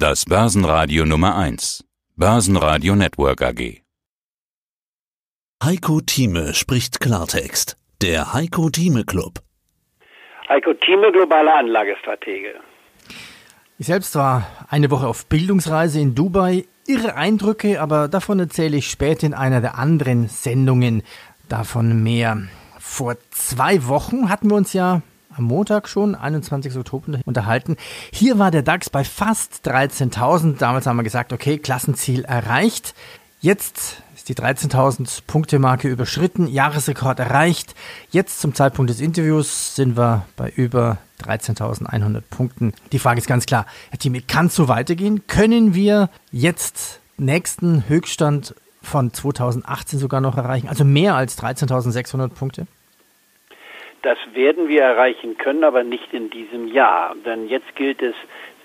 Das Börsenradio Nummer 1. Börsenradio Network AG. Heiko Thieme spricht Klartext. Der Heiko Thieme Club. Heiko Thieme, globale Anlagestratege. Ich selbst war eine Woche auf Bildungsreise in Dubai. Irre Eindrücke, aber davon erzähle ich später in einer der anderen Sendungen. Davon mehr. Vor zwei Wochen hatten wir uns ja am Montag schon, 21. Oktober, unterhalten. Hier war der DAX bei fast 13.000. Damals haben wir gesagt, okay, Klassenziel erreicht. Jetzt ist die 13.000 Punkte Marke überschritten, Jahresrekord erreicht. Jetzt zum Zeitpunkt des Interviews sind wir bei über 13.100 Punkten. Die Frage ist ganz klar, Herr Thieme, kann es so weitergehen? Können wir jetzt nächsten Höchststand von 2018 sogar noch erreichen? Also mehr als 13.600 Punkte? Das werden wir erreichen können, aber nicht in diesem Jahr. Denn jetzt gilt es,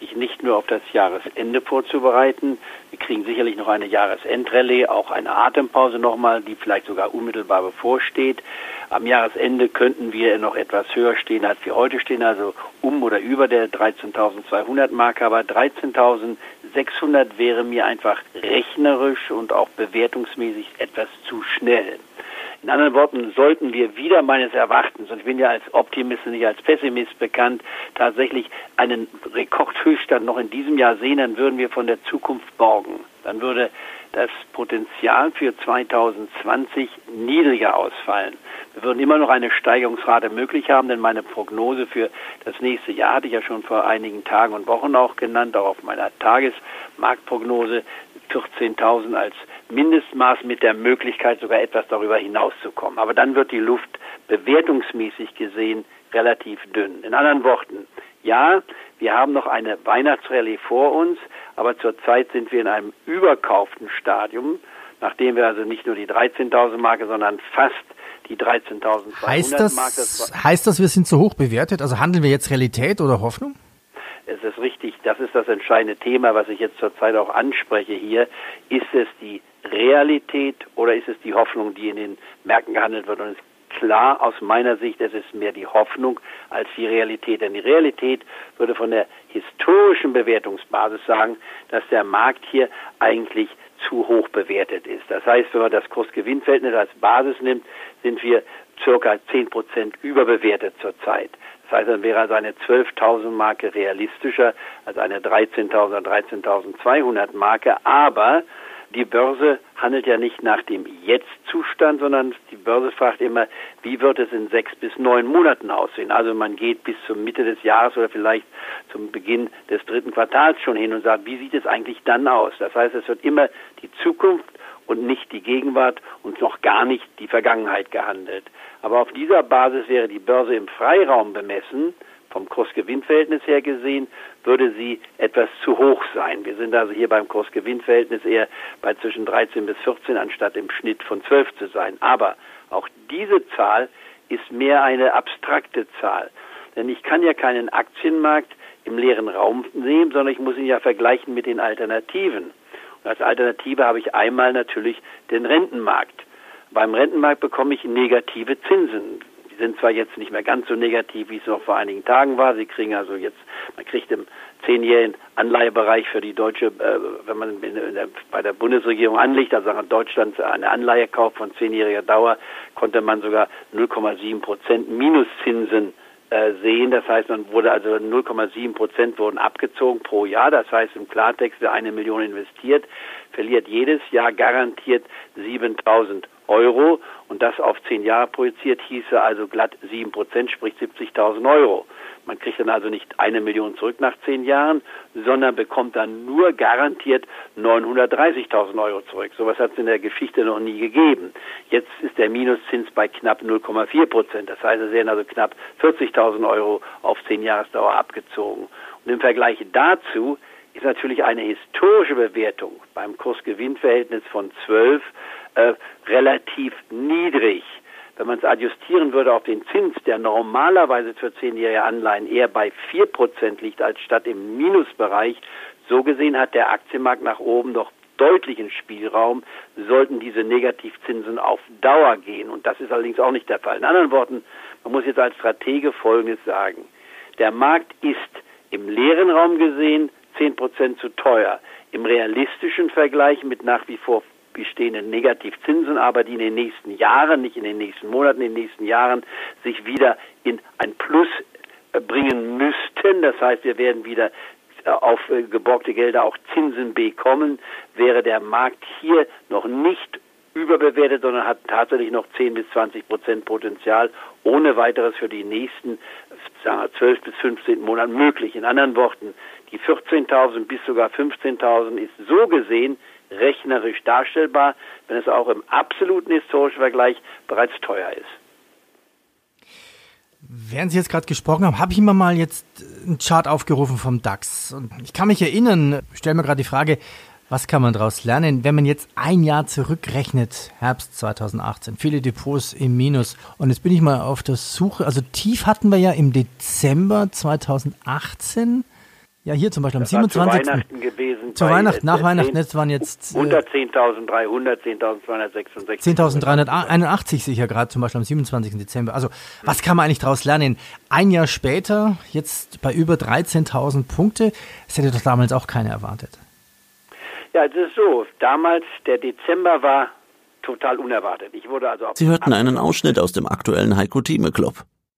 sich nicht nur auf das Jahresende vorzubereiten. Wir kriegen sicherlich noch eine Jahresendrallye, auch eine Atempause nochmal, die vielleicht sogar unmittelbar bevorsteht. Am Jahresende könnten wir noch etwas höher stehen, als wir heute stehen, also um oder über der 13.200 Marke. Aber 13.600 wäre mir einfach rechnerisch und auch bewertungsmäßig etwas zu schnell. In anderen Worten, sollten wir wieder meines Erachtens, und ich bin ja als Optimist und nicht als Pessimist bekannt, tatsächlich einen Rekordhöchststand noch in diesem Jahr sehen, dann würden wir von der Zukunft borgen. Dann würde das Potenzial für 2020 niedriger ausfallen. Wir würden immer noch eine Steigerungsrate möglich haben, denn meine Prognose für das nächste Jahr hatte ich ja schon vor einigen Tagen und Wochen auch genannt, auch auf meiner Tagesmarktprognose 14.000 als Mindestmaß mit der Möglichkeit, sogar etwas darüber hinauszukommen. Aber dann wird die Luft bewertungsmäßig gesehen relativ dünn. In anderen Worten, ja, wir haben noch eine Weihnachtsrallye vor uns, aber zurzeit sind wir in einem überkauften Stadium, nachdem wir also nicht nur die 13.000 Marke, sondern fast die 13.200 heißt das, Marke. Das heißt das, wir sind zu hoch bewertet? Also handeln wir jetzt Realität oder Hoffnung? Es ist richtig, das ist das entscheidende Thema, was ich jetzt zurzeit auch anspreche hier. Ist es die Realität oder ist es die Hoffnung, die in den Märkten gehandelt wird? Und es ist klar aus meiner Sicht, es ist mehr die Hoffnung als die Realität. Denn die Realität würde von der historischen Bewertungsbasis sagen, dass der Markt hier eigentlich zu hoch bewertet ist. Das heißt, wenn man das Kursgewinnverhältnis als Basis nimmt, sind wir circa 10 Prozent überbewertet zurzeit. Das heißt, dann wäre also eine 12.000 Marke realistischer als eine 13.000 oder 13.200 Marke. Aber die Börse handelt ja nicht nach dem Jetzt-Zustand, sondern die Börse fragt immer, wie wird es in sechs bis neun Monaten aussehen? Also man geht bis zur Mitte des Jahres oder vielleicht zum Beginn des dritten Quartals schon hin und sagt, wie sieht es eigentlich dann aus? Das heißt, es wird immer die Zukunft und nicht die Gegenwart und noch gar nicht die Vergangenheit gehandelt. Aber auf dieser Basis wäre die Börse im Freiraum bemessen vom Kursgewinnverhältnis her gesehen, würde sie etwas zu hoch sein. Wir sind also hier beim Kursgewinnverhältnis eher bei zwischen 13 bis 14 anstatt im Schnitt von 12 zu sein. Aber auch diese Zahl ist mehr eine abstrakte Zahl. Denn ich kann ja keinen Aktienmarkt im leeren Raum sehen, sondern ich muss ihn ja vergleichen mit den Alternativen. Als Alternative habe ich einmal natürlich den Rentenmarkt. Beim Rentenmarkt bekomme ich negative Zinsen. Die sind zwar jetzt nicht mehr ganz so negativ, wie es noch vor einigen Tagen war. Sie kriegen also jetzt, man kriegt im zehnjährigen Anleihebereich für die deutsche, äh, wenn man der, bei der Bundesregierung anlegt, also in Deutschland eine Anleihe kauft von zehnjähriger Dauer, konnte man sogar 0,7 Prozent Minuszinsen sehen. Das heißt, man wurde also 0,7 Prozent wurden abgezogen pro Jahr. Das heißt im Klartext, wer eine Million investiert, verliert jedes Jahr garantiert 7000 Euro und das auf zehn Jahre projiziert hieße also glatt sieben Prozent, sprich 70.000 Euro. Man kriegt dann also nicht eine Million zurück nach zehn Jahren, sondern bekommt dann nur garantiert 930.000 Euro zurück. Sowas hat es in der Geschichte noch nie gegeben. Jetzt ist der Minuszins bei knapp 0,4 Prozent. Das heißt, es werden also knapp 40.000 Euro auf zehn Jahresdauer abgezogen. Und im Vergleich dazu ist natürlich eine historische Bewertung beim Kursgewinnverhältnis von 12 äh, relativ niedrig. Wenn man es adjustieren würde auf den Zins, der normalerweise für zehnjährige Anleihen eher bei 4% liegt als statt im Minusbereich, so gesehen hat der Aktienmarkt nach oben doch deutlichen Spielraum, sollten diese Negativzinsen auf Dauer gehen. Und das ist allerdings auch nicht der Fall. In anderen Worten, man muss jetzt als Stratege Folgendes sagen. Der Markt ist im leeren Raum gesehen 10 Prozent zu teuer. Im realistischen Vergleich mit nach wie vor bestehenden Negativzinsen, aber die in den nächsten Jahren, nicht in den nächsten Monaten, in den nächsten Jahren sich wieder in ein Plus äh, bringen müssten. Das heißt, wir werden wieder äh, auf äh, geborgte Gelder auch Zinsen bekommen, wäre der Markt hier noch nicht überbewertet, sondern hat tatsächlich noch 10 bis 20 Prozent Potenzial, ohne weiteres für die nächsten sagen wir, 12 bis 15 Monate möglich. In anderen Worten, die 14.000 bis sogar 15.000 ist so gesehen rechnerisch darstellbar, wenn es auch im absoluten historischen Vergleich bereits teuer ist. Während Sie jetzt gerade gesprochen haben, habe ich immer mal jetzt einen Chart aufgerufen vom DAX. Und ich kann mich erinnern, stelle mir gerade die Frage, was kann man daraus lernen, wenn man jetzt ein Jahr zurückrechnet, Herbst 2018, viele Depots im Minus. Und jetzt bin ich mal auf der Suche, also tief hatten wir ja im Dezember 2018. Ja, hier zum Beispiel am 27. Zu Weihnachten gewesen. Zu Weihnachten, nach Weihnachten, jetzt waren jetzt. Äh, unter 10.300, 10.266. 10.381 sicher gerade zum Beispiel am 27. Dezember. Also, was kann man eigentlich daraus lernen? Ein Jahr später, jetzt bei über 13.000 Punkte, das hätte doch damals auch keiner erwartet. Ja, es ist so. Damals, der Dezember war total unerwartet. Ich wurde also Sie hörten einen Ausschnitt aus dem aktuellen Heiko Thieme Club.